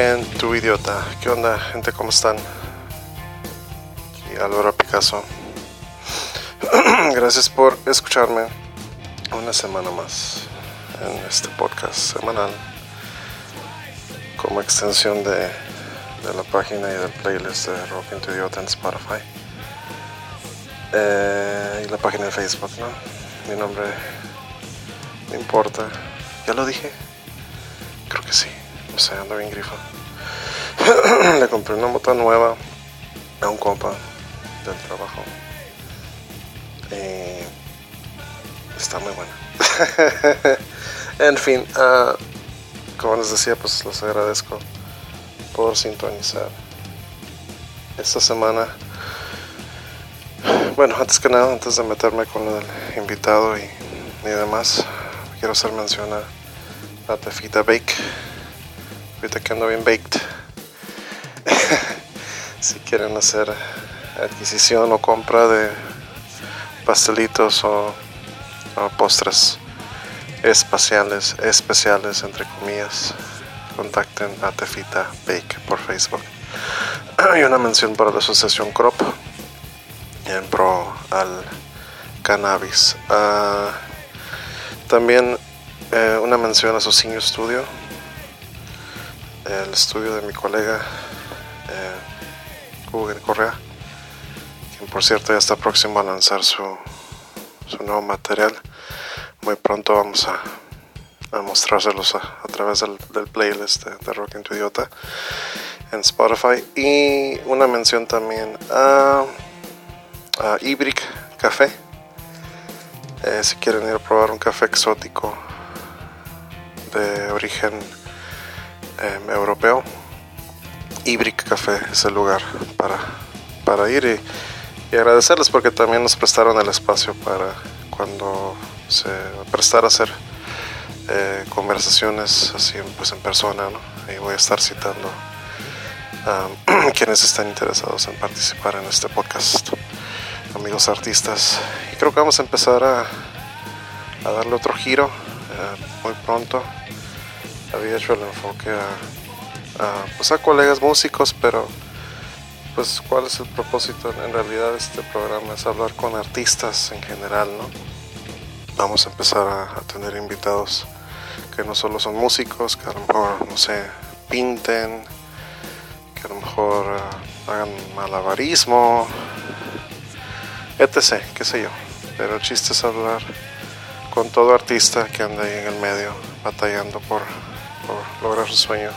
Tu idiota. ¿Qué onda, gente? ¿Cómo están? Álvaro Picasso. Gracias por escucharme una semana más en este podcast semanal como extensión de, la página y del playlist de Rock en tu idiota en Spotify. Eh, y la página de Facebook, ¿no? Mi nombre no importa. ¿Ya lo dije? Creo que sí. No sé, ando bien grifo. Le compré una moto nueva a un compa del trabajo. Y está muy buena. en fin, ah, como les decía, pues los agradezco por sintonizar esta semana. Bueno, antes que nada, antes de meterme con el invitado y, y demás, quiero hacer mención a la Tefita Bake. Ahorita que ando bien baked. Si quieren hacer adquisición o compra de pastelitos o, o postres espaciales, especiales entre comillas, contacten a Tefita Bake por Facebook. y una mención para la asociación Crop en pro al cannabis. Uh, también eh, una mención a Socinio Studio, el estudio de mi colega eh, Correa, quien por cierto ya está próximo a lanzar su, su nuevo material. Muy pronto vamos a, a mostrárselos a, través del, del playlist de, de, Rock en tu Idiota en Spotify. Y una mención también a, a Ibrick Café. Eh, si quieren ir a probar un café exótico de origen eh, europeo, Ibrick Café es el lugar para, para ir y, agradecerles porque también nos prestaron el espacio para cuando se prestara a hacer eh, conversaciones así pues en persona ¿no? voy a estar citando a quienes están interesados en participar en este podcast amigos artistas y creo que vamos a empezar a, a darle otro giro eh, muy pronto había hecho el enfoque a, a, pues a colegas músicos pero pues cuál es el propósito en realidad de este programa es hablar con artistas en general no vamos a empezar a, a tener invitados que no solo son músicos que a lo mejor no sé pinten que a lo mejor uh, hagan malabarismo etc, qué sé yo. Pero el chiste es hablar con todo artista que anda ahí en el medio batallando por, por lograr su sueño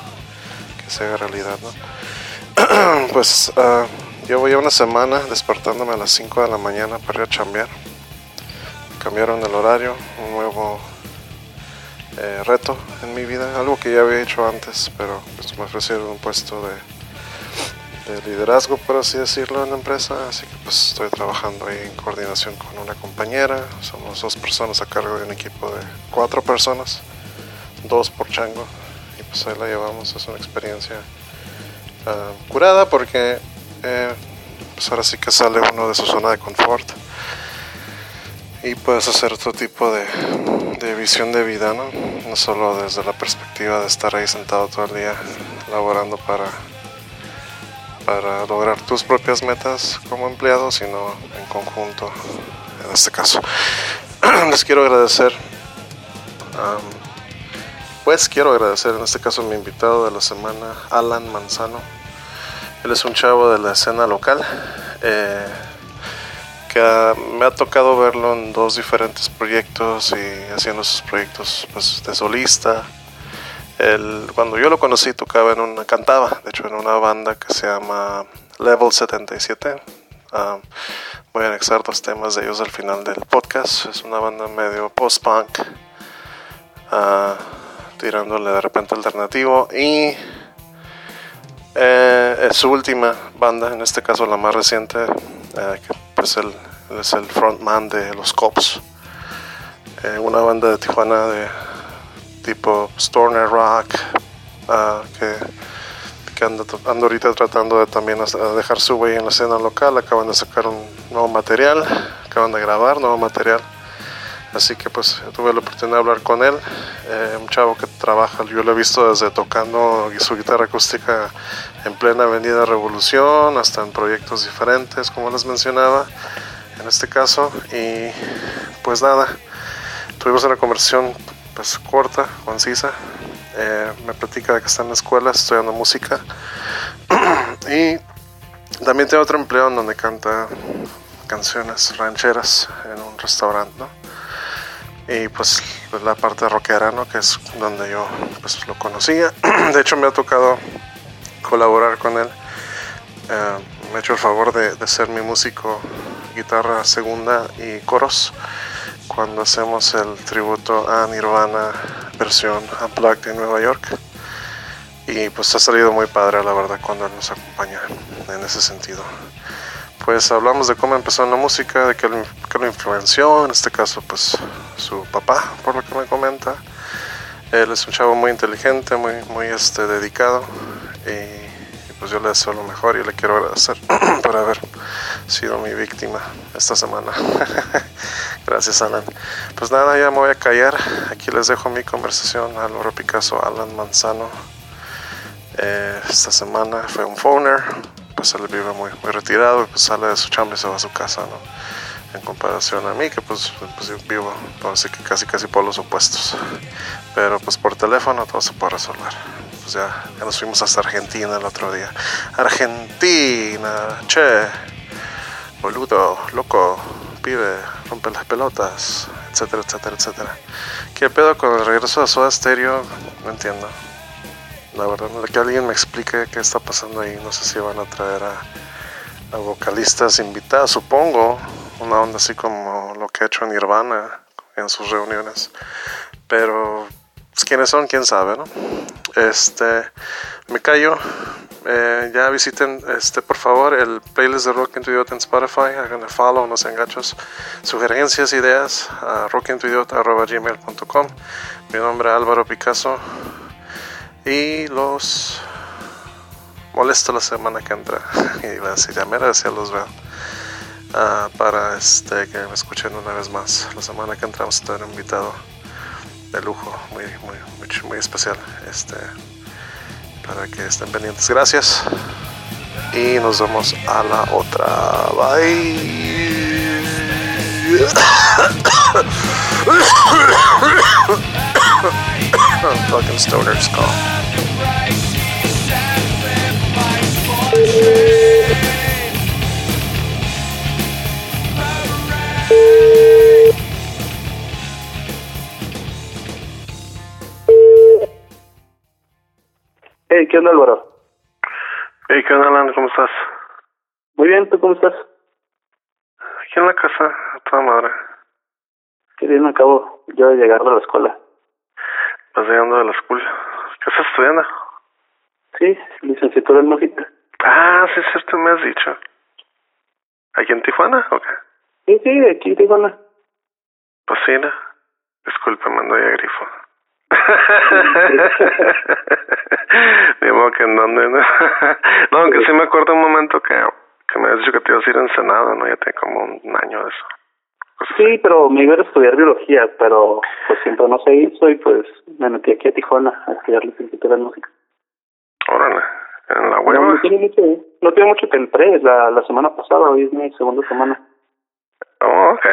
que se haga realidad, ¿no? pues uh, yo voy a una semana despertándome a las 5 de la mañana para ir a chambear. Cambiaron el horario, un nuevo eh, reto en mi vida, algo que ya había hecho antes, pero pues me ofrecieron un puesto de de liderazgo, por así decirlo, en la empresa. Así que pues estoy trabajando ahí en coordinación con una compañera. Somos dos personas a cargo de un equipo de cuatro personas, dos por chango. Pues ahí la llevamos. Es una experiencia uh, curada porque eh, pues ahora sí que sale uno de su zona de confort. Y puedes hacer otro tipo de, de visión de vida, ¿no? No solo desde la perspectiva de estar ahí sentado todo el día laborando para para lograr tus propias metas como empleado, sino en conjunto, en este caso. Les quiero agradecer, pues quiero agradecer en este caso a mi invitado de la semana, Alan Manzano. Él es un chavo de la escena local, eh, que me ha tocado verlo en dos diferentes proyectos y haciendo sus proyectos pues, de solista cuando yo lo conocí tocaba en una, cantaba, de hecho en una banda que se llama Level 77. Uh, voy a anexar dos temas de ellos al final del podcast. Es una banda medio post-punk, uh, tirándole de repente alternativo. Y eh, su última banda, en este caso la más reciente, eh, que pues es el frontman de los Cops, eh, una banda de Tijuana de tipo Stoner Rock, uh, que, que ando, ando, ahorita tratando de también dejar su huella en la escena local. Acaban de sacar un nuevo material, acaban de grabar nuevo material. Así que pues tuve la oportunidad de hablar con él, eh, un chavo que trabaja, yo lo he visto desde tocando su guitarra acústica en plena Avenida Revolución, hasta en proyectos diferentes, como les mencionaba, en este caso, y pues nada, tuvimos una conversación pues corta, concisa, eh, me platica de que está en la escuela estudiando música. Y también tiene otro empleo en donde canta canciones rancheras en un restaurante, ¿no? Y pues la parte rockera, ¿no? Que es donde yo pues lo conocía. De hecho me ha tocado colaborar con él. Eh, me ha hecho el favor de, de, ser mi músico, guitarra segunda y coros cuando hacemos el tributo a Nirvana versión Unplugged en Nueva York. Y pues ha salido muy padre la verdad cuando él nos acompaña en ese sentido pues hablamos de cómo empezó en la música, de qué lo, lo, influenció, en este caso pues su papá, por lo que me comenta. Él es un chavo muy inteligente, muy, muy este, dedicado y, pues yo le deseo lo mejor y le quiero agradecer por haber sido mi víctima esta semana. Gracias Alan. Pues nada, ya me voy a callar. Aquí les dejo mi conversación Álvaro Picasso, Alan Manzano. Eh, esta semana fue un phoner pues él vive muy, muy retirado, pues sale de su chamba y se va a su casa, ¿no? En comparación a mí, que pues, pues yo vivo, así que casi casi por los opuestos. Pero pues por teléfono todo se puede resolver. Pues ya, nos fuimos hasta Argentina el otro día. Argentina, che, boludo, loco, pibe, rompe las pelotas, etcétera, etcétera, etcétera. ¿Qué pedo con el regreso de Soda Stereo? No entiendo. La verdad, que alguien me explique qué está pasando ahí. No sé si van a traer a, vocalistas invitados, supongo. Una onda así como lo que ha hecho Nirvana en sus reuniones. Pero pues, quiénes son, quién sabe, ¿no? Este, me callo. Eh, ya visiten, este, por favor, el playlist de Rock en tu Idiota en Spotify. Hagan follow, no sean gachos. Sugerencias, ideas a rockentuidiota.gmail.com. Mi nombre es Álvaro Picasso y los molesto la semana que entra. Y va a decir ya mira si los veo. Uh, para este que me escuchen una vez más. La semana que entra vamos a tener un invitado de lujo muy muy muy, muy especial este para que estén pendientes. Gracias. Y nos vemos a la otra. Bye fucking stoners call. Hey, ¿qué onda Álvaro? Hey, ¿qué onda Alan? ¿Cómo estás? Muy bien, ¿tú cómo estás? Aquí en la casa, a toda madre. Qué bien, acabo yo de llegar de la escuela. Vas llegando de la. ¿Qué estás estudiando? Sí, licenciatura en música. Ah, sí, es cierto, me has dicho. ¿Aquí en Tijuana o qué? Sí, sí, aquí en Tijuana. Pues sí, no. Disculpe, mando ya grifo. Ni modo que en dónde, ¿no? no, aunque sí me acuerdo un momento que, que me has dicho que te ibas a ir en Senado, ¿no? Ya tiene como un año de eso. Sí, pero me iba a estudiar biología, pero pues siempre no se hizo y pues me metí aquí a Tijuana a estudiar licenciatura en música. Órale, en la web. No, no, tiene mucho, no tiene mucho que entré, la, la semana pasada, hoy es mi segunda semana. Oh, ok.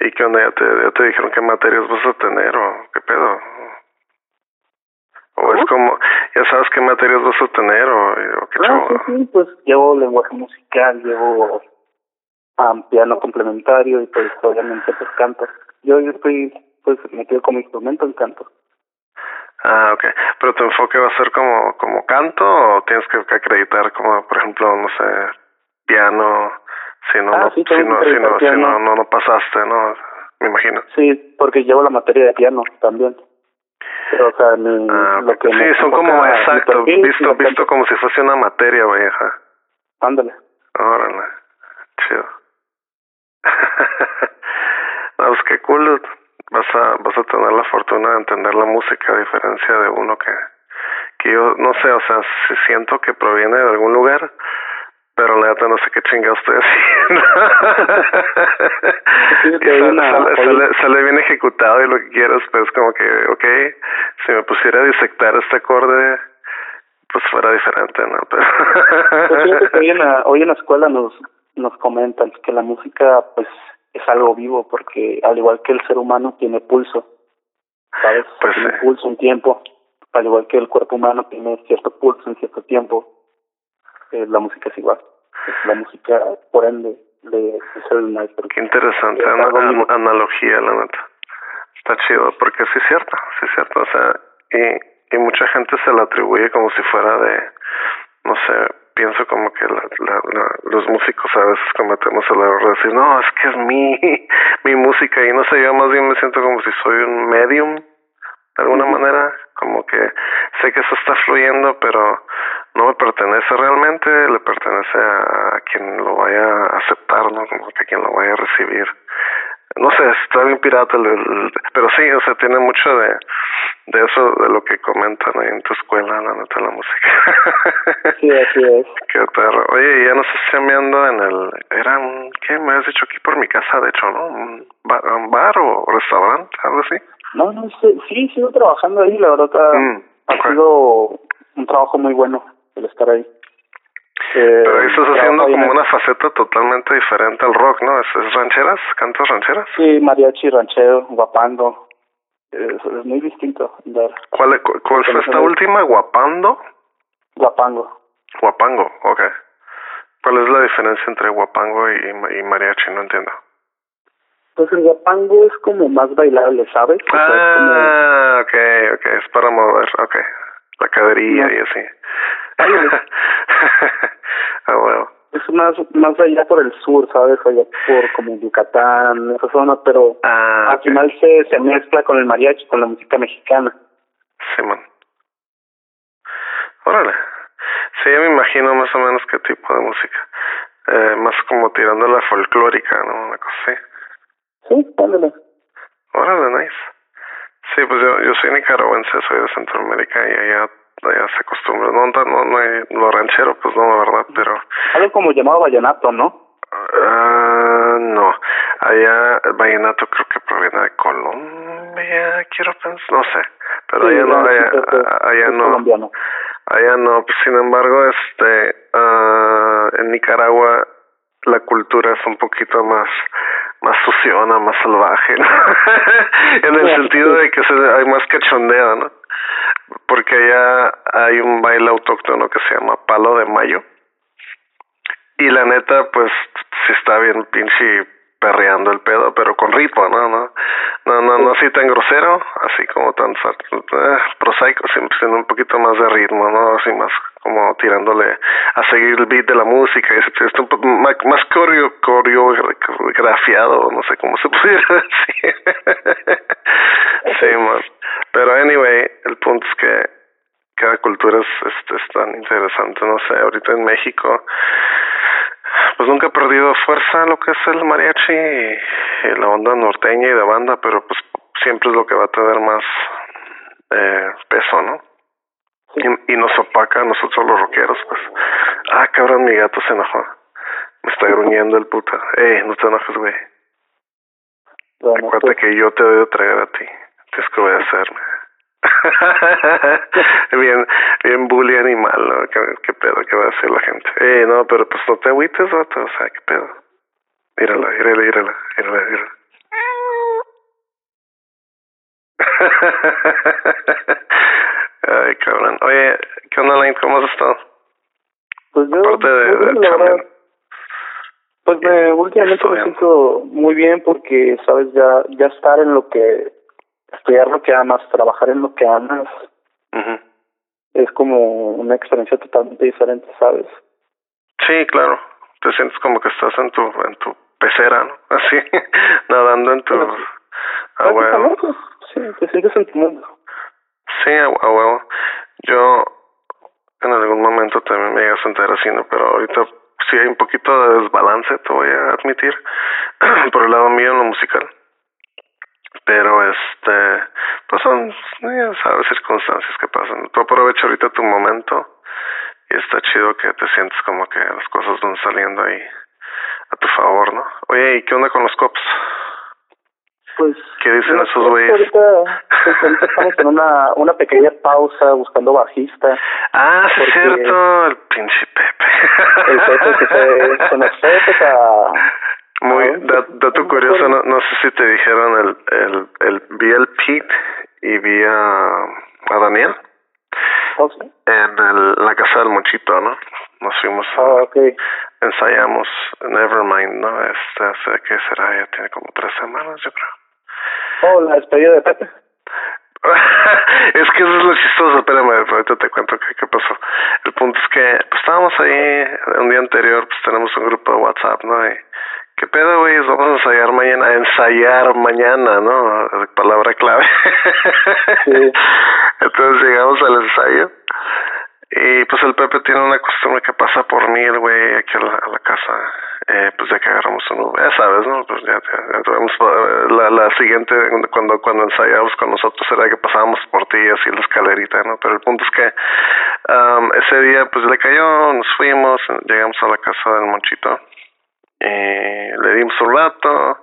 ¿Y qué onda? ¿Ya te, ya te dijeron qué materias vas a tener o qué pedo? ¿O es como, ya sabes qué materias vas a tener o, o qué ah, Sí, sí, pues llevo lenguaje musical, llevo um, piano complementario y pues obviamente pues canto. Yo, yo estoy pues metido como instrumento en canto. Ah, okay. Pero tu enfoque va a ser como como canto o tienes que, acreditar como por ejemplo, no sé, piano, si no, ah, no sí, si no, si no, si no, no, no pasaste, ¿no? Me imagino. Sí, porque llevo la materia de piano también. Pero, o sea, mi, ah, lo que sí, son como exacto, visto, visto como si fuese una materia vieja. Ándale. Órale, chido. no, pues qué cool. Vas a, vas a tener la fortuna de entender la música a diferencia de uno que, que yo no sé, o sea, si siento que proviene de algún lugar, pero la neta no sé qué chinga estoy haciendo. sale, sale, bien ejecutado y lo que quieras, pero es como que, ok, si me pusiera a disectar este acorde, pues fuera diferente, ¿no? Pero hoy, en la, hoy en la escuela nos, nos comentan que la música, pues, es algo vivo, porque al igual que el ser humano tiene pulso, ¿sabes? Pues tiene pulso, un tiempo, al igual que el cuerpo humano tiene cierto pulso en cierto tiempo eh, la música es igual. La música, por ende, de, es el maestro. Qué interesante analogía, la neta. Está chido, porque sí es cierto, sí es cierto. O sea, y, y mucha gente se la atribuye como si fuera de, no sé, pienso como que la, la, los músicos a veces cometemos el error de decir, no, es que es mi, mi música y no sé, yo más bien me siento como si soy un medium de alguna manera, como que sé que eso está fluyendo, pero no me pertenece realmente, le pertenece a, quien lo vaya a aceptar, ¿no? Como que a quien lo vaya a recibir. No sé, está bien pirata, el, pero sí, o sea, tiene mucho de, de eso, de lo que comentan ahí en tu escuela, la neta, la música. Sí, así es. Qué perro. Oye, ya nos estás enviando en el, era un, ¿qué me has dicho aquí por mi casa, de hecho, no? ¿Un bar, un bar o restaurante, algo así? No, no, sí, sí sigo trabajando ahí, la verdad mm, ha sido un trabajo muy bueno el estar ahí. Eh, Pero ahí estás haciendo como una faceta totalmente diferente al rock, ¿no? ¿Es, rancheras? ¿Cantas rancheras? Sí, mariachi, ranchero, guapando. Es, es muy distinto. ¿Cuál, cuál fue esta última? ¿Guapando? Guapango. Guapango, ok. ¿Cuál es la diferencia entre guapango y, y mariachi? No entiendo. Pues el guapango es como más bailable, ¿sabes? ah, ok, ok, es para mover, ok. La cadería y así. ah, bueno. Es más, más allá por el sur, ¿sabes? Allá por como Yucatán, esa zona, pero ah, al final se, se mezcla con el mariachi, con la música mexicana. Sí, man. Órale. Sí, me imagino más o menos qué tipo de música. Eh, más como tirando la folclórica, ¿no? Una cosa así. Sí, ándale. Órale, nice. Sí, pues yo, yo soy nicaragüense, soy de Centroamérica y allá, allá se acostumbra. No, no, no hay lo ranchero, pues no, la verdad, pero... Algo como llamado vallenato, ¿no? Uh, no, allá el vallenato creo que proviene de Colombia, quiero pensar, no sé, pero allá no, allá, allá no, allá no, pues sin embargo, este, uh, en Nicaragua la cultura es un poquito más más suciona, más salvaje, en el sentido de que se, hay más cachondeo, ¿no? Porque allá hay un baile autóctono que se llama Palo de Mayo. Y la neta, pues, si está bien pinche perreando el pedo, pero con ritmo, ¿no? No, no, no, no así tan grosero, así como tan eh, prosaico, sino un poquito más de ritmo, ¿no? Así más como tirándole a seguir el beat de la música, y es un poco más, más coreo, coreografiado, no sé cómo se pudiera decir. sí, más. Pero anyway, el punto es que cada cultura es, es, es tan interesante, no sé, ahorita en México pues nunca he perdido fuerza lo que es el mariachi y, la onda norteña y de banda, pero pues siempre es lo que va a tener más eh, peso, ¿no? Y, y, nos opaca a nosotros los rockeros, pues. Ah, cabrón, mi gato se enojó. Me está gruñendo el puta. Ey, no te enojes, güey. Acuérdate pues. que yo te voy a traer a ti. Tienes que obedecerme. bien, bien bully animal, ¿no? ¿Qué, pedo? ¿Qué va a hacer la gente? Eh, no, pero pues no te agüites, vato, o sea, ¿qué pedo? Mírala, mírala, mírala, mírala, mírala. Ay, cabrón. Oye, ¿qué onda, Lane? ¿Cómo has estado? Pues yo, Aparte de, verdad, pues me, últimamente me siento muy bien porque, sabes, ya, ya estar en lo que estudiar lo que amas, trabajar en lo que amas, es como una experiencia totalmente diferente, ¿sabes? Sí, claro. Te sientes como que estás en tu en tu pecera, ¿no? Así, nadando en tu... a huevo. Sí, te sientes en tu mundo. Sí, a, huevo. Yo en algún momento también me iba a sentar así, ¿no? Pero ahorita sí hay un poquito de desbalance, te voy a admitir, por el lado mío en lo musical pero este pues son ya sabes circunstancias que pasan tú aprovecha ahorita tu momento y está chido que te sientes como que las cosas van saliendo ahí a tu favor, ¿no? Oye, ¿y qué onda con los cops? Pues, ¿Qué dicen esos güeyes? Ahorita, pues, ahorita estamos en una, una pequeña pausa buscando bajista. Ah, sí, es cierto, el pinche Pepe. El Pepe que se, se nos fue pues, a... Muy, dato curioso, no, no sé si te dijeron, el, el, el, vi el Pete y vi a, a Daniel. ¿Oh, sí? En el, la casa del Mochito, ¿no? Nos fuimos a, Ah, ok. ensayamos Nevermind, ¿no? Este, hace, ¿qué será? Ya tiene como tres semanas, yo creo. Oh, la despedida de Pepe. es que eso es lo chistoso, espérame, ahorita te cuento qué, qué pasó. El punto es que pues, estábamos ahí un día anterior, pues tenemos un grupo de WhatsApp, ¿no? Y, ¿Qué pedo, güey? Vamos a ensayar mañana, a ensayar mañana, ¿no? Palabra clave. Sí. Entonces llegamos al ensayo y pues el Pepe tiene una costumbre que pasa por mí, el güey, aquí a la, a la casa, eh, pues ya que agarramos un Uber, ya sabes, ¿no? Pues ya, ya, ya tuvimos, eh, la, la siguiente, cuando cuando ensayábamos con nosotros era que pasábamos por ti así la escalerita, ¿no? Pero el punto es que um, ese día pues le cayó, nos fuimos, llegamos a la casa del Monchito, eh, le dimos un rato,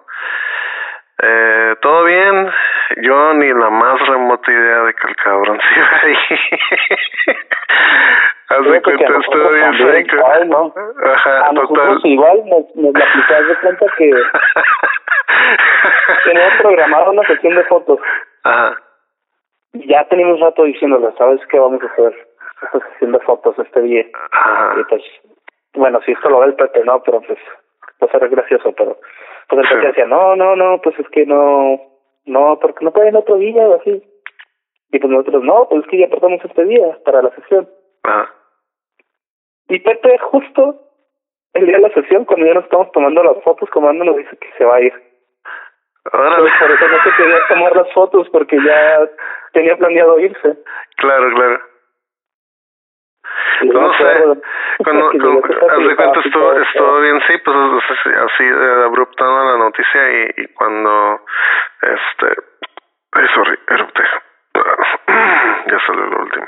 eh, todo bien, yo ni la más remota idea de que el cabrón se iba ahí. A cuenta, nosotros bien también, psycho. ay, no. Ajá, A total. igual nos, nos la aplicas de cuenta que teníamos programada una sesión de fotos. Ajá, Ya teníamos rato diciéndole, ¿sabes qué vamos a hacer? Esta sesión de fotos este día. ajá. Y pues, bueno, si esto lo ve el Pepe, no, pero pues, pues era gracioso, pero pues el. Pepe decía, no, no, no, pues es que no, no, porque no pueden otro día o así. Y pues nosotros, no, pues es que ya perdamos este día para la sesión. Ajá. Y Pepe justo el día de la sesión, cuando ya nos estamos tomando las fotos, comando nos dice que se va a ir. Órale. Por eso no se quería tomar las fotos porque ya tenía planeado irse. Claro, claro. Acuerdo cuando, cuando haz de cuenta estuvo, bien, sí, pues así, así eh, abrupta la noticia y, y cuando, este, ay, sorry, erupté. ya salió lo último.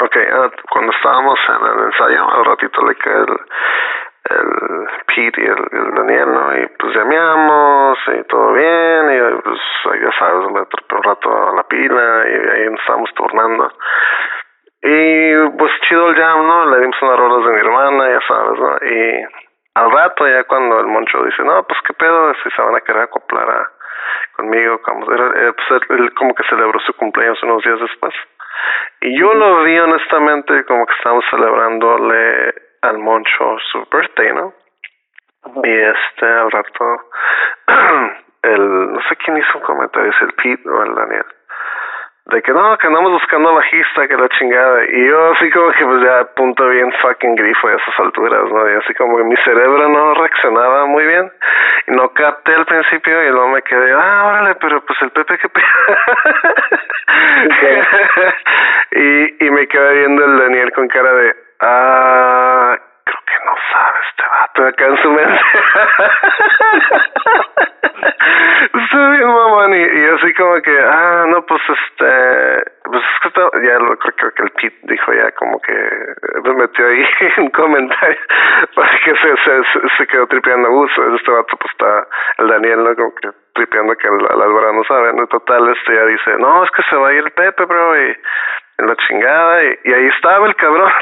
Ok, ah, cuando estábamos en el ensayo, al ratito le cae el, el Pete y el, el Daniel, ¿no? Y pues llameamos y todo bien, y pues ya sabes, me trepé un rato a la pila y ahí nos estábamos turnando. Y pues chido el jam, ¿no? Le dimos unas rolas de mi hermana, ya sabes, ¿no? Y al rato ya cuando el moncho dice, no, pues qué pedo, si se van a querer acoplar a, conmigo, como, era, pues él, como que celebró su cumpleaños unos días después. Y yo lo vi honestamente como que estábamos celebrándole al moncho su birthday, ¿no? Y este, al rato, el, no sé quién hizo un comentario, si el Pete o el Daniel, de que no, que andamos buscando bajista, que la chingada. Y yo así como que pues ya punto bien fucking grifo a esas alturas, ¿no? Y así como que mi cerebro no reaccionaba muy bien. Y no capté al principio y luego me quedé, ah, órale, pero pues el Pepe que y, y me quedé viendo el Daniel con cara de, ah, creo que no sabe este acá en su mente. Estoy mamón y, así como que, ah, no, pues este, pues es que está- ya lo creo, creo que el Pete dijo ya como que me metió ahí un comentario porque se, se, se, se quedó tripeando, uh, este vato pues está, el Daniel, ¿no? Como que tripeando que el Álvaro no sabe, ¿no? Total, este ya dice, no, es que se va a ir el Pepe, bro, y en la chingada, y, y ahí estaba el cabrón.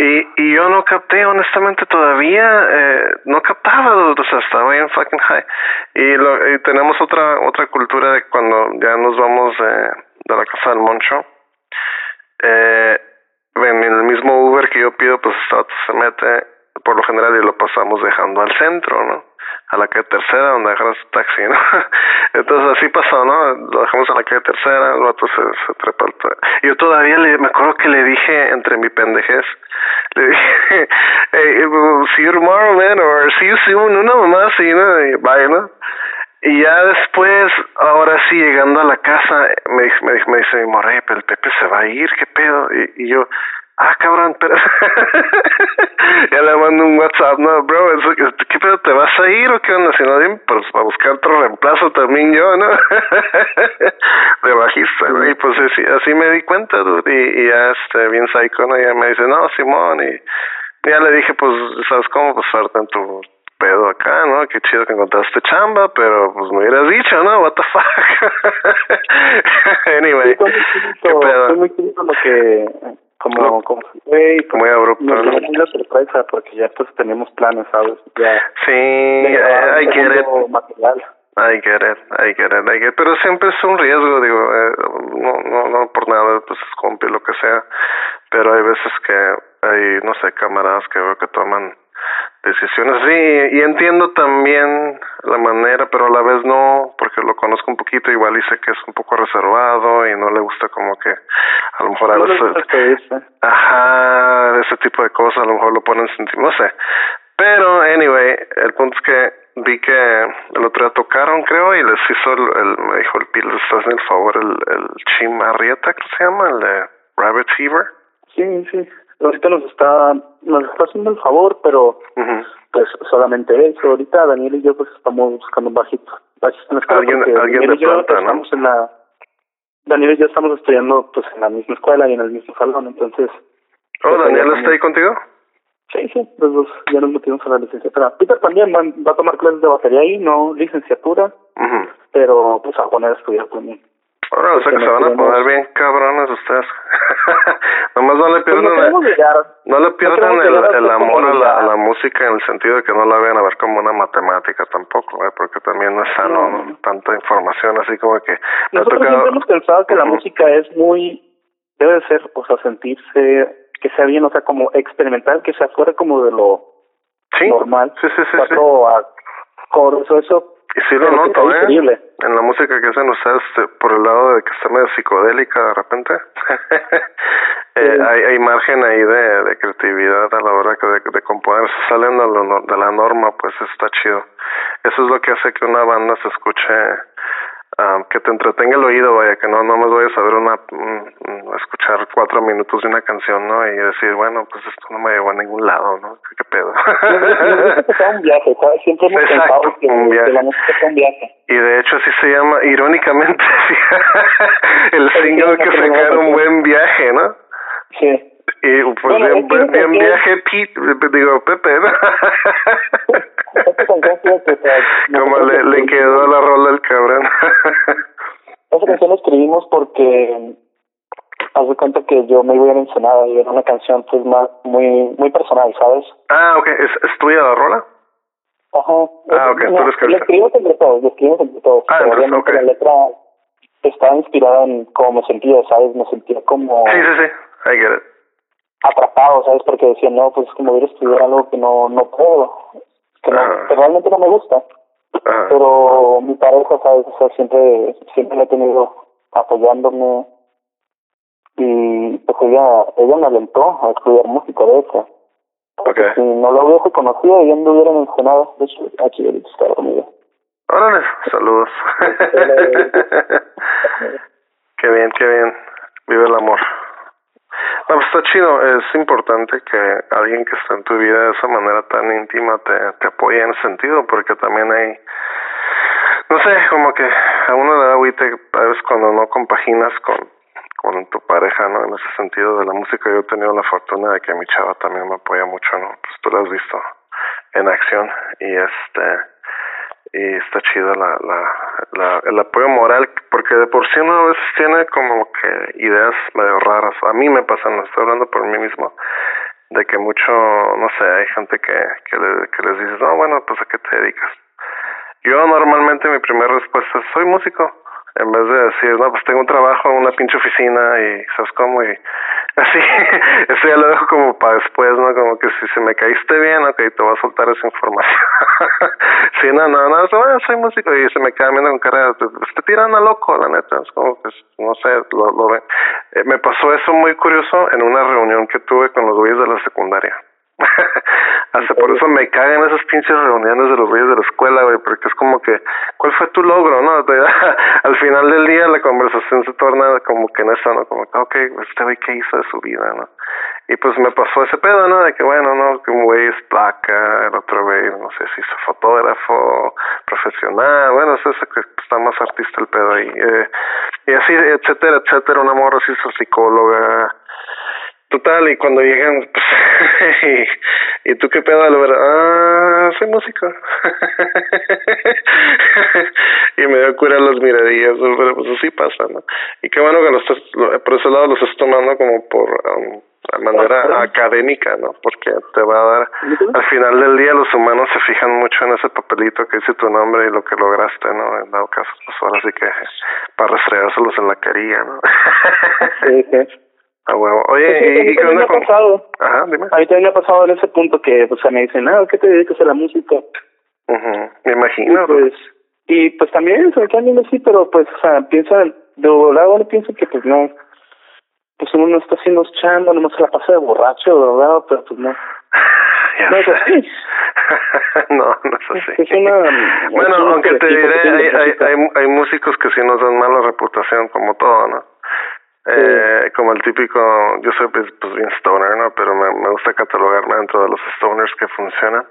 Y, y yo no capté, honestamente, todavía, eh, no captaba, o sea, estaba bien fucking high. Y, lo, y tenemos otra otra cultura de cuando ya nos vamos de, de la casa del Moncho, eh, en el mismo Uber que yo pido, pues se mete, por lo general, y lo pasamos dejando al centro, ¿no? A la calle tercera, donde tu taxi, ¿no? Entonces así pasó, ¿no? Lo dejamos en la calle tercera, el vato se, se trepa al Yo todavía le, me acuerdo que le dije, entre mi pendejez, le dije, hey, see you tomorrow, man, or see you soon, una mamá así, ¿no? Y bye, ¿no? Y ya después, ahora sí, llegando a la casa, me, me, me dice mi morra, "Ey, pero el Pepe se va a ir, ¿qué pedo? Y yo, ah, cabrón, pero ya le mando un WhatsApp, no, bro, ¿qué pedo, te vas a ir o qué onda? Si no, pues para buscar otro reemplazo también yo, ¿no? de bajista, ¿no? Y pues así, así me di cuenta, dude, y, y ya, este, bien psycho, ¿no? Y ya me dice, no, Simón, y ya le dije, pues, ¿sabes cómo? Pues suerte en tu pedo acá, ¿no? Qué chido que encontraste chamba, pero pues me hubieras dicho, ¿no? What the fuck. anyway, qué pedo. muy lo que como como fue y muy abrupto nos ¿no? una sorpresa porque ya pues tenemos planes sabes ya sí hay que material I get it, I get it, I get it. Pero siempre es un riesgo, digo, eh, no, no, no por nada, pues compi, lo que sea. Pero hay veces que hay, no sé, camaradas que veo que toman decisiones. Sí y entiendo también la manera pero a la vez no porque lo conozco un poquito igual y sé que es un poco reservado y no le gusta como que a lo mejor a veces ajá ese tipo de cosas a lo mejor lo ponen sentir no sé. Pero anyway el punto es que vi que el otro día tocaron creo y les hizo el, me dijo el Pil estás en el favor el el Chim Arrieta creo que se llama el de Rabbit Fever. Sí sí ahorita nos está nos está haciendo el favor pero pues solamente eso. Ahorita Daniel y yo pues estamos buscando un bajito bajito en la alguien, alguien de y yo planta, ¿no? estamos en la Daniel y yo estamos estudiando pues en la misma escuela y en el mismo salón entonces oh pues, Daniel está ahí contigo sí sí los dos ya nos metimos a la licenciatura. Peter también va, va a tomar clases de batería ahí no licenciatura pero pues a poner a estudiar también Ahora, o sea que se van a poner bien cabrones ustedes. Nomás no le pues no pierdan, queremos el, llegar no le pierdan queremos el, el amor a la, a la música en el sentido de que no la vean a ver como una matemática tampoco, ¿eh? porque también no es sano, No. ¿no? Tanta información así como que... Nosotros tocado- siempre hemos pensado que la Ujú. música es muy, debe de ser, o sea, sentirse, que sea bien, o sea, como experimental, que sea fuera como de lo Sí, normal. sí, sí, sí, sí. Cuatro acordes o eso. Y sí lo pero noto, ¿eh? increíble. En la música que hacen ustedes, eh, por el lado de que está medio psicodélica de repente, eh, Sí. hay, hay margen ahí de, de creatividad a la hora que de, de componer. Se salen de, lo de la norma, pues está chido. Eso es lo que hace que una banda se escuche, ah, que te entretenga el oído, vaya, que no nomás vayas a ver una, escuchar cuatro minutos de una canción, ¿no? Y decir, bueno, pues esto no me llevó a ningún lado, ¿no? ¿Qué, qué pedo? Nos gusta que sea un viaje, ¿sabes? Siempre hemos Exacto, pensado que, un viaje. que la música sea un viaje. Y de hecho así se llama, irónicamente, el single que sí, sacaron sí. un buen viaje, ¿no? Sí. Y pues Bueno, bien, viaje Pete, digo Pepe, ¿no? Como le, le quedó la rola al cabrón. Esa canción la escribimos porque haz de cuenta que yo me iba a Ensenada y era una canción pues más muy muy personal, ¿sabes? ah, ok, ¿Es, ¿es tuya la rola? Ajá. Ah, ok, tú la escribiste. La escribimos entre todos, la escribimos entre todos. Ah, pero entonces, la letra estaba inspirada en cómo me sentía, ¿sabes? Me sentía como Sí, sí, sí, I get it. Atrapado, ¿sabes? Porque decía, no, pues es como ir a estudiar algo que no, no puedo, que, no, que realmente no me gusta. Pero mi pareja, ¿sabes? O sea, siempre, siempre la he tenido apoyándome. Y pues ella, ella me alentó a estudiar música, de hecho. Si no lo hubiese conocido, ella anduviera en el Senado. De hecho, aquí ahorita está dormida. Órale, saludos. qué bien, qué bien. Vive el amor. No, pues está chido. Es importante que alguien que está en tu vida de esa manera tan íntima te, te apoye en ese sentido, porque también hay, no sé, como que a uno le da agüite a veces cuando no compaginas con, con tu pareja, ¿no? En ese sentido de la música yo he tenido la fortuna de que mi chava también me apoya mucho, ¿no? Pues tú la has visto en acción y este y está chido la, la, la, el apoyo moral porque de por sí uno a veces tiene como que ideas medio raras. A mí me pasan lo estoy hablando por mí mismo de que mucho no sé hay gente que que, le, que les dices no bueno pues a qué te dedicas yo normalmente mi primera respuesta es soy músico en vez de decir no pues tengo un trabajo en una pinche oficina y sabes cómo y así eso ya lo dejo como para después no como que si se me caíste bien ok te voy a soltar esa información. Sí no no no so- soy músico y se me queda viendo con cara te, te tiran a loco la neta es como que no sé lo, lo ven. Eh, me pasó eso muy curioso en una reunión que tuve con los güeyes de la secundaria hasta por eso me cagan esas pinches reuniones de los güeyes de la escuela, güey, porque es como que, ¿cuál fue tu logro, no? Al final del día la conversación se torna como que en eso, ¿no? Como que, ok, este güey, ¿qué hizo de su vida, no? y pues me pasó ese pedo, ¿no? De que bueno, ¿no? Que un güey es placa, el otro güey, no sé si es fotógrafo profesional, bueno, es ese que está más artista el pedo ahí. Eh, y así, etcétera, etcétera, una morra así su psicóloga. Total, y cuando llegan, pues, y, y, tú qué pedo, ver, ah, soy músico. y me dio cura las miradillas, pero pues así pasa, ¿no? Y qué bueno que lo estás, por ese lado los estás tomando como por, um, de manera académica, ¿no? Porque te va a dar, al final del día los humanos se fijan mucho en ese papelito que dice tu nombre y lo que lograste, ¿no? En dado caso, pues ahora sí que para restregárselos en la carilla, ¿no? sí, sí. A huevo. Oye, pues ¿y, qué onda con...? pasado? Ajá, dime. A mí también me ha pasado en ese punto que, pues, me dicen, ah, ¿qué te dedicas a la música? Uh Me imagino. Y pues, y pues también, se me también así, pero pues, o sea, piensa, de lado pienso que pues no, pues uno no está haciendo chamba, no se la pasa de borracho, drogado, pero pues no. Ya no es así. no, no es así. Es una, bueno, aunque te diré, hay, hay, hay, hay músicos que sí nos dan mala reputación, como todo, ¿no? Eh, como el típico, yo soy pues, pues, bien stoner, ¿no? Pero me, me gusta catalogarme dentro de los stoners que funcionan.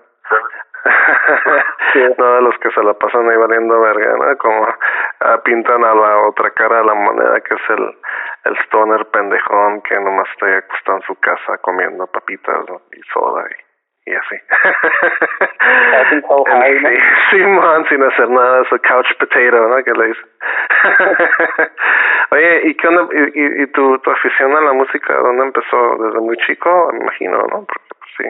no de los que se la pasan ahí valiendo verga, ¿no? Como uh, pintan a la otra cara de la moneda que es el, el stoner pendejón que nomás está acostado en su casa comiendo papitas y soda y y así. sí, Simón, sin hacer nada, eso couch potato, ¿no? Que le dice. Oye, ¿y qué onda? ¿Y, y, tu, tu afición a la música, dónde empezó? ¿Desde muy chico? Me imagino, ¿no? Porque pues, sí.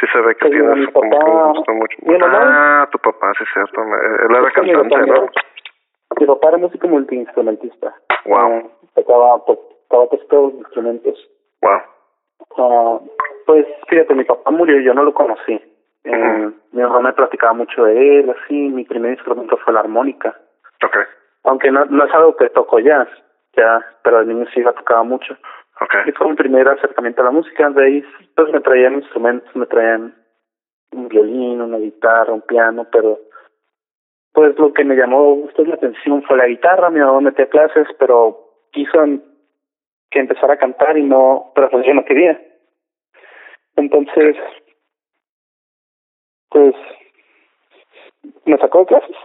Sí se ve que pues, tienes como que un gusto mucho. Ah, tu papá, sí, cierto. Él era cantante, ¿no? Mi papá era músico multiinstrumentista. Wow. Eh, tocaba, pues, tocaba todos los instrumentos. Wow. Uh, pues fíjate, mi papá murió y yo no lo conocí. Eh, Mi mamá me platicaba mucho de él, así. Mi primer instrumento fue la armónica. Okay. Aunque no, no es algo que toco ya, ya, pero de niño sí la tocaba mucho. Okay. Y fue mi primer acercamiento a la música. De ahí, pues me traían instrumentos, me traían un violín, una guitarra, un piano, pero pues lo que me llamó usted la atención fue la guitarra. Mi mamá metía clases, pero quiso que empezara a cantar y no, pero pues yo no quería. Entonces, pues, me sacó de clases.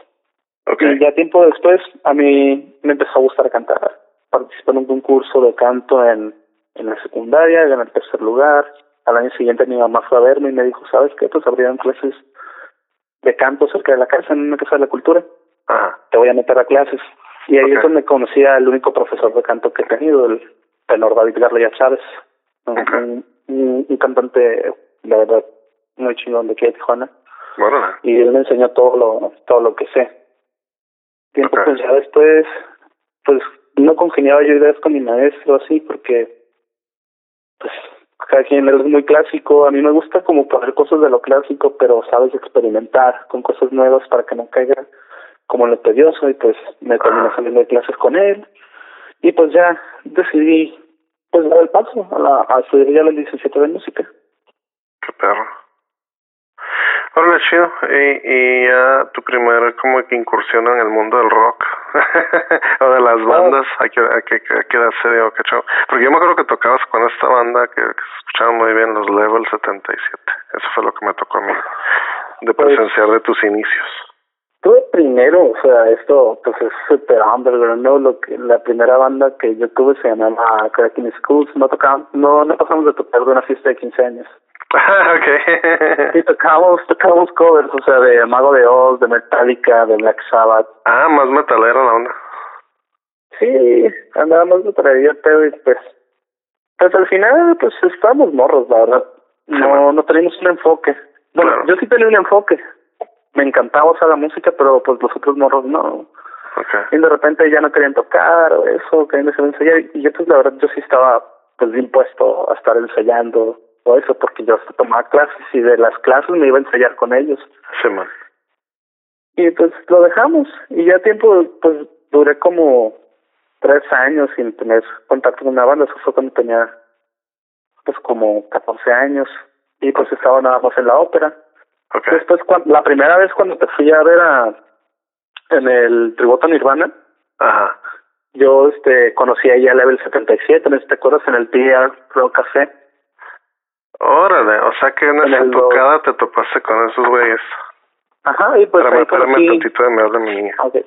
Okay. Y ya tiempo después, a mí me empezó a gustar cantar. Participé en un curso de canto en, en la secundaria, gané el tercer lugar. Al año siguiente mi mamá fue a verme y me dijo, ¿sabes qué? Pues abrieron clases de canto cerca de la casa, en una casa de la cultura. Ajá. Te voy a meter a clases. Y ahí es donde conocí al único profesor de canto que he tenido, el tenor David Garlía Chávez. Okay un, un cantante, la verdad, muy chingón de aquí de Tijuana. Bueno. Y él me enseñó todo lo, todo lo que sé. Tiempo pues ya después, pues no congeniaba yo ideas con mi maestro así porque pues cada quien es muy clásico, a mí me gusta como poner cosas de lo clásico, pero sabes experimentar con cosas nuevas para que no caiga como lo tedioso y pues me terminé saliendo de clases con él y pues ya decidí pues dar el paso a, la, a estudiar ya la licenciatura de música. Qué perro. Hola, chido. Y, y ya tu primer como que incursión en el mundo del rock o de las bandas, ¿a qué, a qué, a qué edad se dio? Porque yo me acuerdo que tocabas con esta banda que, que se escuchaban muy bien, los Level 77. Eso fue lo que me tocó a mí, de pues presenciar de tus inicios. Tuve primero, o sea, esto pues es super underground, ¿no? Lo que, la primera banda que yo tuve se llamaba Cracking Schools, no tocamos, no, no pasamos de tocar de una fiesta de 15 años. Okay. y tocamos, tocamos covers, o sea, de Mago de Oz, de Metallica, de Black Sabbath. Ah, más metalera la onda. Sí, andábamos de traer pero pues, pues al final, pues estábamos morros, la verdad. No, no teníamos un enfoque. Bueno, yo sí tenía un enfoque, me encantaba usar la música, pero pues los otros morros no. Okay. Y de repente ya no querían tocar o eso, querían ensayar. Y yo pues la verdad yo sí estaba pues bien puesto a estar ensayando o eso, porque yo hasta tomaba clases y de las clases me iba a ensayar con ellos. Sí, man. Y pues lo dejamos y ya tiempo pues duré como tres años sin tener contacto con una banda, eso fue cuando tenía pues como 14 años y pues estaba nada más en la ópera Okay. Después, cuando, la primera vez cuando te fui a ver a, en el tributo Nirvana, Ajá. yo este conocí ahí a Level 77, ¿no te acuerdas? En el PR Pro Café. Órale, o sea que en, esa tocada te topaste con esos güeyes. Ajá, y pues Espérame, espérame tantito, me habla mi niña. Okay.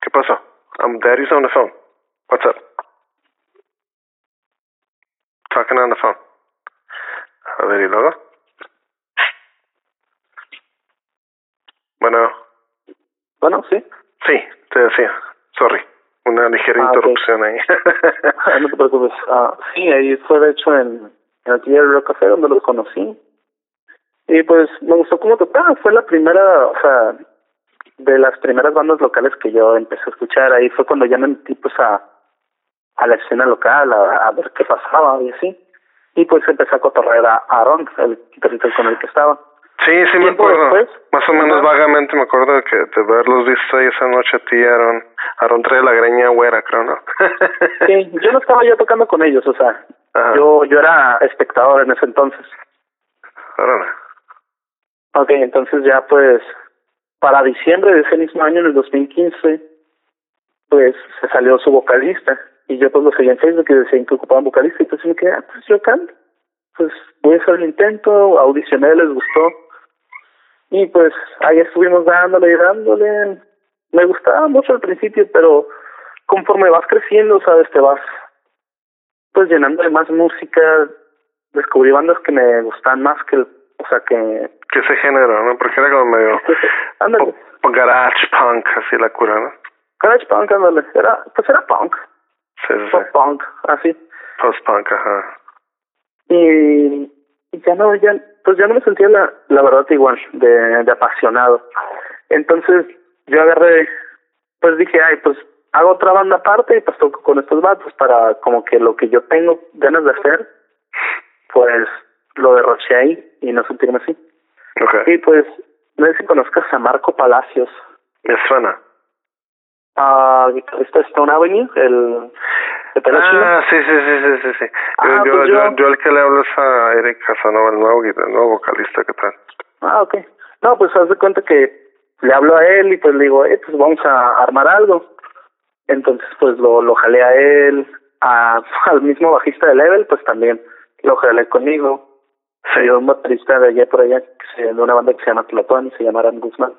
¿Qué pasó? I'm daddy's on the phone. What's up? Talking on the phone. A ver, ¿y luego? Bueno. Bueno, sí. Sí, te decía. Sorry. Una ligera ah, interrupción ahí. no te preocupes. Ah, sí, ahí fue de hecho en, en el Rock Café donde los conocí. Y pues me gustó cómo tocaba. Fue la primera, o sea, de las primeras bandas locales que yo empecé a escuchar. Ahí fue cuando ya me metí pues a, a la escena local, a, ver qué pasaba y así. Y pues empecé a cotorrear a Aaron, el guitarrista con el que estaba. Sí, sí me acuerdo. Más o menos vagamente me acuerdo de que de verlos visto ahí esa noche a ti, Aaron. Aaron trae la greña güera, creo, ¿no? sí, yo no estaba yo tocando con ellos, o sea, yo yo era espectador en ese entonces. Aaron. Ok, entonces ya pues para diciembre de ese mismo año, en el 2015, pues se salió su vocalista y yo pues lo seguí en Facebook y decían que ocupaban vocalista y pues me quedé, ah, pues yo canto. Pues voy a hacer el intento, audicioné, les gustó y pues ahí estuvimos dándole y dándole. Me gustaba mucho al principio, pero conforme vas creciendo, sabes, te vas pues llenando de más música. Descubrí bandas que me gustan más que el, o sea, que... Que ese género, ¿no? Porque era como medio... ándale. garage punk, así la cura, ¿no? Garage punk, ándale. Era, pues era punk. Sí, sí. Post punk, así. Post punk, ajá. Y, y ya no, ya pues ya no me sentía la, la verdad igual, de, de apasionado. Entonces yo agarré, pues dije, ay, pues hago otra banda aparte y pues toco con estos vatos para como que lo que yo tengo ganas de hacer, pues lo derroché ahí y no sentirme así. Okay. Y pues, no sé si conozcas a Marco Palacios. Me suena. Ah, guitarrista Stone Avenue, el Ah, sí, sí, sí, sí, sí. sí. Ah, yo, pues yo, yo, yo, el que le hablo es a Eric Casanova, el nuevo, el nuevo vocalista que tal. Ah, ok. No, pues haz de cuenta que le hablo a él y pues le digo, eh, pues vamos a armar algo. Entonces, pues lo, lo jalé a él, a, al mismo bajista de Level, pues también lo jalé conmigo. Sí. un baterista de allá por allá, que se, de una banda que se llama Platón y se llama Guzmán.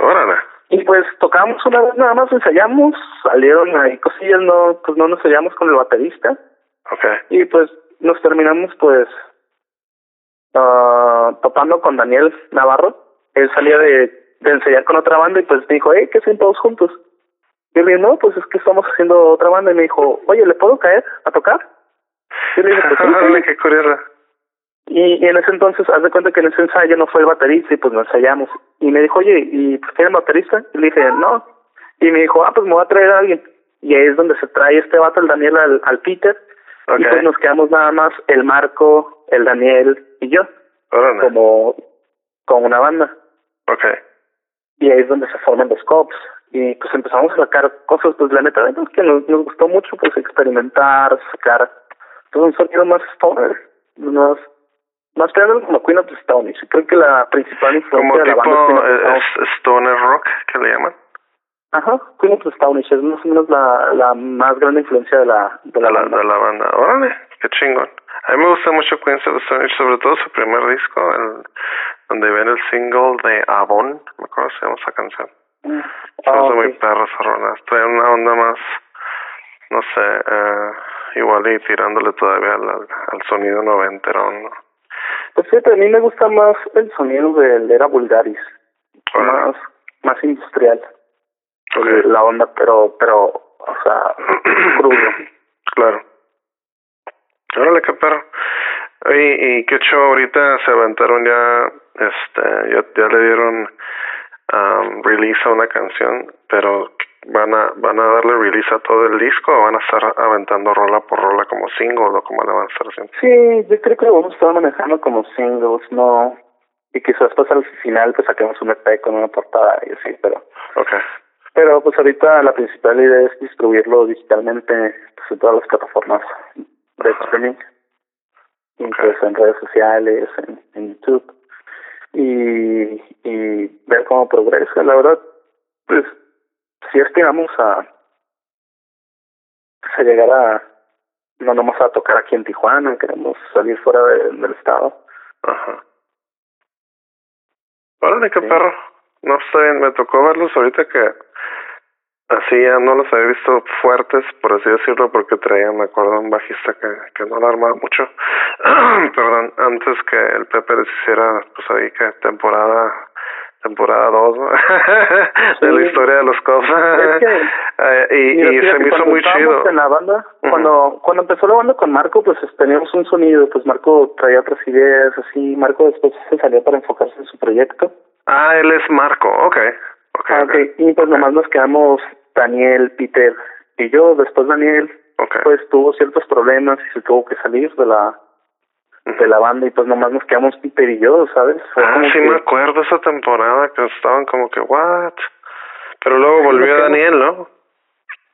Órale. Y pues tocamos una vez nada más, ensayamos, salieron ahí cosillas, no, pues no nos ensayamos con el baterista. Okay. Y pues nos terminamos pues uh, topando con Daniel Navarro. Él salía de, de ensayar con otra banda y pues me dijo, hey, ¿qué hacen todos juntos? Y yo le dije, no, pues es que estamos haciendo otra banda. Y me dijo, oye, ¿le puedo caer a tocar? Y le dije, pues qué curioso. Y, en ese entonces, haz de cuenta que en ese ensayo no fue el baterista y pues lo ensayamos. Y me dijo, oye, ¿y pues tienen baterista? Y le dije, no. Y me dijo, ah, pues me voy a traer a alguien. Y ahí es donde se trae este vato, el Daniel, al, al Peter. Y pues nos quedamos nada más el Marco, el Daniel y yo. Como con una banda. Okay. Y ahí es donde se forman los cops. Y pues empezamos a sacar cosas, pues la neta, es que nos, nos gustó mucho pues experimentar, sacar pues un sonido más stoner, más más pegando como Queen of the Stone Creo que la principal influencia de la banda es Stoner Rock, que le llaman. Ajá, Queen of the Stone es más o menos la, la más grande influencia de la, de la, banda. De la banda. Órale, qué chingón. A mí me gusta mucho Queen of the Stone sobre todo su primer disco, el, donde ven el single de Avon, me acuerdo se llama esa canción. Mm. Ah, okay. muy perra esa Estoy en una onda más, no sé, eh, igual y tirándole todavía al, al sonido noventero, ¿no? Pues fíjate, a mí me gusta más el sonido del Era Vulgaris, más, más industrial, la onda, pero, pero, o sea, crudo. Claro. Órale, qué perro. ¿Y, y qué hecho ahorita se aventaron ya, este, ya, ya le dieron um, release a una canción, pero van a van a darle release a todo el disco o van a estar aventando rola por rola como single o como van a estar haciendo? Sí, yo creo que lo vamos a estar manejando como singles, no y quizás pues al final pues saquemos un EP con una portada y así, pero okay. pero pues ahorita la principal idea es distribuirlo digitalmente pues, en todas las plataformas de streaming, okay. en redes sociales, en, en YouTube y y ver cómo progresa, la verdad pues si aspiramos a, a llegar a, no vamos a tocar aquí en Tijuana, queremos salir fuera del estado. Ajá. Órale, qué perro. No está bien, me tocó verlos ahorita que así ya no los había visto fuertes, por así decirlo, porque traían, me acuerdo, un bajista que, que no la armaba mucho. Perdón, antes que el Pepe les hiciera, pues ahí que temporada temporada 2 de la historia de los Cubs. Eh, y, y se me hizo muy chido. en la banda cuando cuando empezó la banda con Marco pues teníamos un sonido pues Marco traía otras ideas así Marco después se salió para enfocarse en su proyecto. Ah él es Marco okay okay, ah, okay. y pues nomás nos quedamos Daniel Peter y yo después Daniel pues tuvo ciertos problemas y se tuvo que salir de la de la banda y pues nomás nos quedamos Peter y yo, ¿sabes? ah, sí me acuerdo esa temporada que estaban como que, what? Pero luego volvió Daniel, ¿no?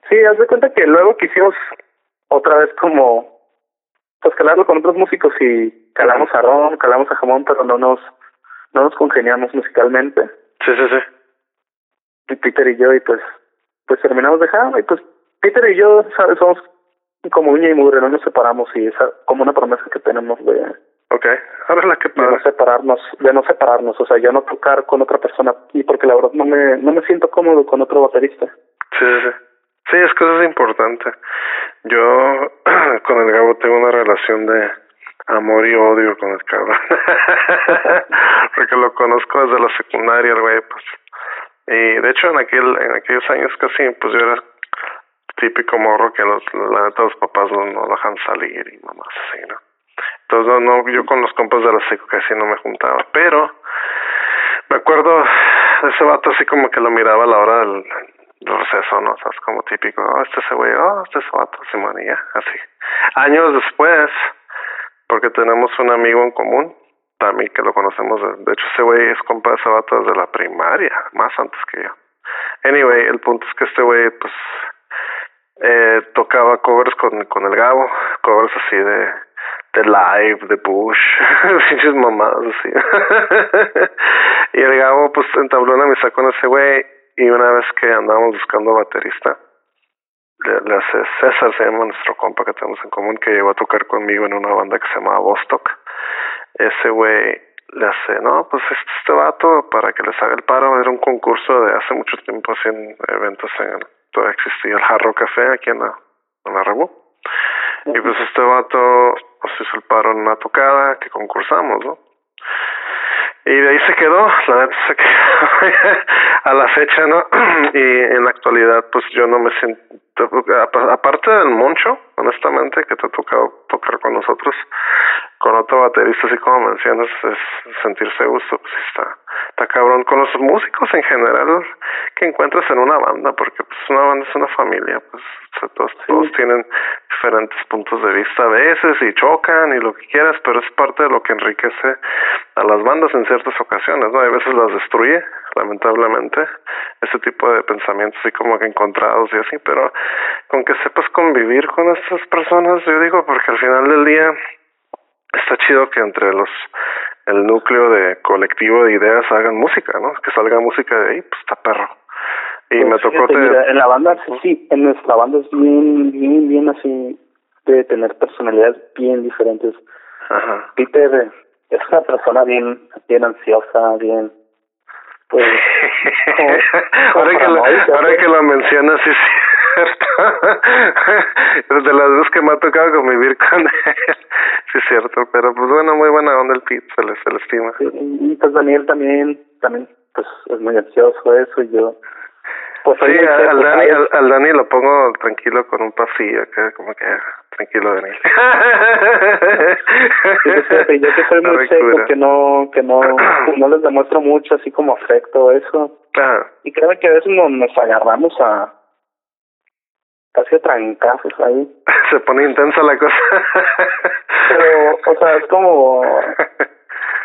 Sí, haz de cuenta que luego quisimos otra vez como, pues calarlo con otros músicos y calamos a Ron, calamos a Jamón, pero no nos, no nos congeniamos musicalmente. Sí, sí, sí. Y Peter y yo, y pues, pues terminamos dejando, y pues Peter y yo, ¿sabes? Somos como uña y mugre, no nos separamos y es como una promesa que tenemos de, okay. Ahora la que de no separarnos, de no separarnos, o sea, yo no tocar con otra persona y porque la verdad no me, no me siento cómodo con otro baterista. Sí, sí, sí, es que eso es importante. Yo con el Gabo tengo una relación de amor y odio con el cabrón, porque lo conozco desde la secundaria, el güey, pues. Y de hecho en aquel, en aquellos años casi, pues yo era típico morro que los, la neta los papás no, dejan salir y mamás así, ¿no? Entonces no, no, yo con los compas de la seco casi no me juntaba, pero me acuerdo de ese vato así como que lo miraba a la hora del, receso, ¿no? O sea, es como típico, oh, este ese güey, oh, este es vato, Simonía, así. Años después, porque tenemos un amigo en común, también que lo conocemos, de, de hecho ese güey es compa de ese vato desde la primaria, más antes que yo. Anyway, el punto es que este güey, pues, eh, tocaba covers con, con el Gabo, covers así de, de Live, de Bush, pinches mamadas así. y el Gabo pues entabló una amistad con ese güey y una vez que andábamos buscando baterista, le, hace César, se nuestro compa que tenemos en común, que llegó a tocar conmigo en una banda que se llamaba Bostock. Ese güey le hace, no, pues este, este vato para que les haga el paro, era un concurso de hace mucho tiempo así en eventos en todavía existía el Jarro Café aquí en la, en la Rebu. Y pues este vato pues hizo el paro en una tocada que concursamos, ¿no? Y de ahí se quedó, la neta se quedó a la fecha, ¿no? y en la actualidad pues yo no me siento, aparte del Moncho, honestamente, que te ha tocado tocar con nosotros, con otro baterista, así como mencionas, es sentirse gusto, pues está, está cabrón. Con los músicos en general que encuentras en una banda, porque pues una banda es una familia, pues todos, todos tienen diferentes puntos de vista a veces y chocan y lo que quieras, pero es parte de lo que enriquece a las bandas en ciertas ocasiones, ¿no? Hay veces las destruye, lamentablemente, ese tipo de pensamientos así como que encontrados y así, pero con que sepas convivir con estas personas, yo digo, porque al final del día está chido que entre los el núcleo de colectivo de ideas hagan música, ¿no? Que salga música de ahí, pues está perro. Y pues me tocó en la banda sí, en nuestra banda es bien bien bien así de tener personalidades bien diferentes. Ajá. Peter es una persona bien bien ansiosa, bien pues ahora que lo, ahora que lo mencionas sí cierto. De las dos que me ha tocado convivir con él. sí, es cierto. Pero pues bueno, muy buena onda el Pete, se le, se le estima. y pues Daniel también, también pues es muy ansioso eso y yo. Pues sí, al, Dani, al, Dani lo pongo tranquilo con un pasillo, que como que tranquilo Dani. sí, yo que soy muy seco, que no, que no, no les demuestro mucho así como afecto eso. Y creo que a veces nos, nos agarramos a casi a trancazos ahí. Se pone intensa la cosa. Pero, o sea, es como...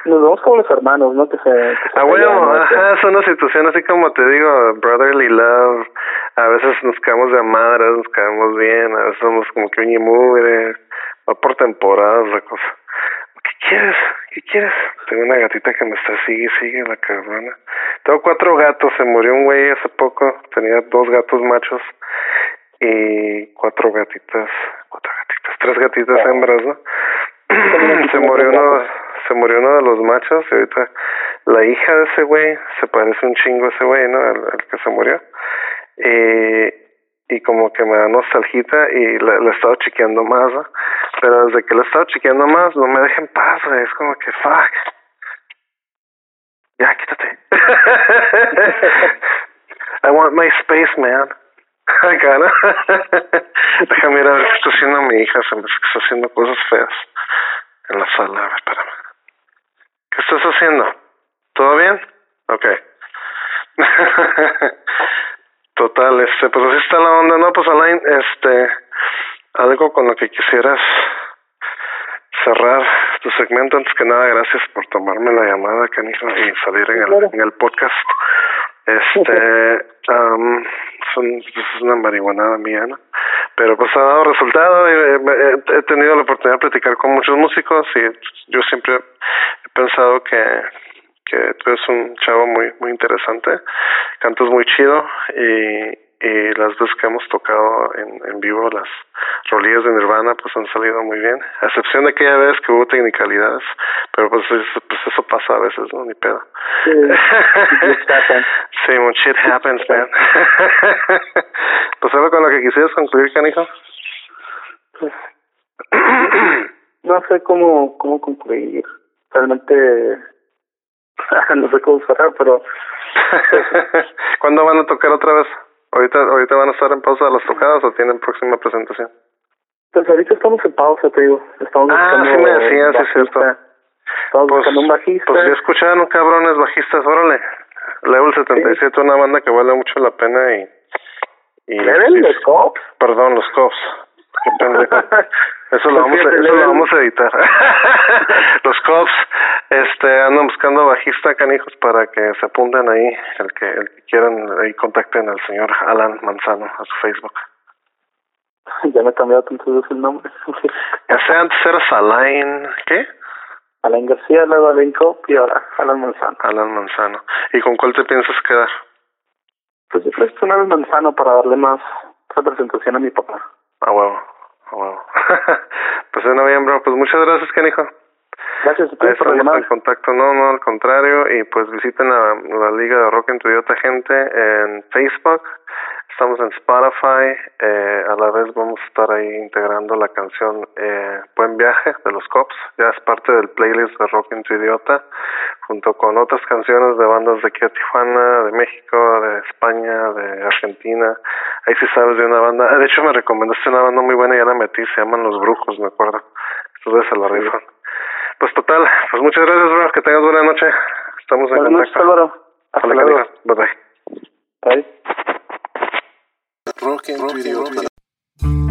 Nos vemos como los hermanos, ¿no? Que se... Que ah, bueno, ajá, es una situación así como te digo, brotherly love. A veces nos caemos de madre, nos caemos bien, a veces somos como que un mugre. Va por temporadas la cosa. ¿Qué quieres? ¿Qué quieres? Tengo una gatita que me está sigue, sigue la cabrona. Tengo cuatro gatos, se murió un güey hace poco, tenía dos gatos machos y cuatro gatitas, cuatro gatitas tres gatitas hembras, ¿no? se murió uno, se murió uno de los machos y ahorita la hija de ese güey se parece un chingo a ese güey, ¿no? El, que se murió. Y, y como que me da nostalgita y le, he estado chiqueando más, ¿no? Pero desde que le he estado chiqueando más, no me dejen paz, güey. Es como que, fuck. Ya, quítate. I want my space, man. Acá, ¿no? Déjame ir a ver qué está haciendo mi hija. Se me está haciendo cosas feas en la sala. A ver, espérame. ¿Qué estás haciendo? ¿Todo bien? Ok. Total, este, pues así está la onda, ¿no? Pues Alain, este, algo con lo que quisieras cerrar tu segmento. Antes que nada, gracias por tomarme la llamada, Canijo, y salir en el, en el podcast. Este, um, es una marihuanada mía, ¿no? Pero pues ha dado resultado. Y, he tenido la oportunidad de platicar con muchos músicos y yo siempre he pensado que que tú eres un chavo muy muy interesante, cantas muy chido y, y las veces que hemos tocado en, en vivo las rolillas de Nirvana pues han salido muy bien, a excepción de aquella vez que hubo technicalidades, pero pues eso, pues eso pasa a veces, ¿no? Ni pedo. Sí, sí when shit happens, man. pues algo con lo que quisieras concluir, canijo. Pues, no sé cómo, cómo concluir. Realmente no sé cómo cerrar, pero... ¿Cuándo van a tocar otra vez? ¿Ahorita, ¿Ahorita van a estar en pausa de las tocadas o tienen próxima presentación? Pues ahorita estamos en pausa, te digo. Estamos ah, sí me decías, sí es cierto. Estamos pues, buscando un bajista. Pues ya escucharon, cabrones bajistas, órale. Level 77, sí. una banda que vale mucho la pena y... y ¿Level? ¿Los Cops? Perdón, los Cops. Qué pendejo. Eso lo vamos a, eso lo vamos a editar. Los cops este andan buscando bajista canijos para que se apunten ahí, el que el que quieran ahí contacten al señor Alan Manzano a su Facebook. Ya me he cambiado tanto el nombre. ya sea antes eras Alain, ¿qué? Alain García, luego Alain Cop y ahora Alan Manzano. Alan Manzano. ¿Y con cuál te piensas quedar? Pues yo que Alan Manzano para darle más representación a mi papá. Ah, huevo. Wow. pues en noviembre, pues muchas gracias, Canijo. Gracias a por en contacto, no, no, al contrario, y pues visiten la, la Liga de Rock en tu Idiota Gente en Facebook, estamos en Spotify, eh, a la vez vamos a estar ahí integrando la canción eh, Buen Viaje de los Cops, ya es parte del playlist de Rock en tu Idiota, junto con otras canciones de bandas de aquí a Tijuana, de México, de España, de Argentina, ahí sí sabes de una banda, de hecho me recomendaste una banda muy buena, y ya la metí, se llaman Los Brujos, me acuerdo, entonces se la rifan. Pues total, pues muchas gracias, bro. Que tengas buena noche. Estamos en Buenas contacto. Noches, Álvaro. Hasta luego. Bye bye. Bye. Rock and Rock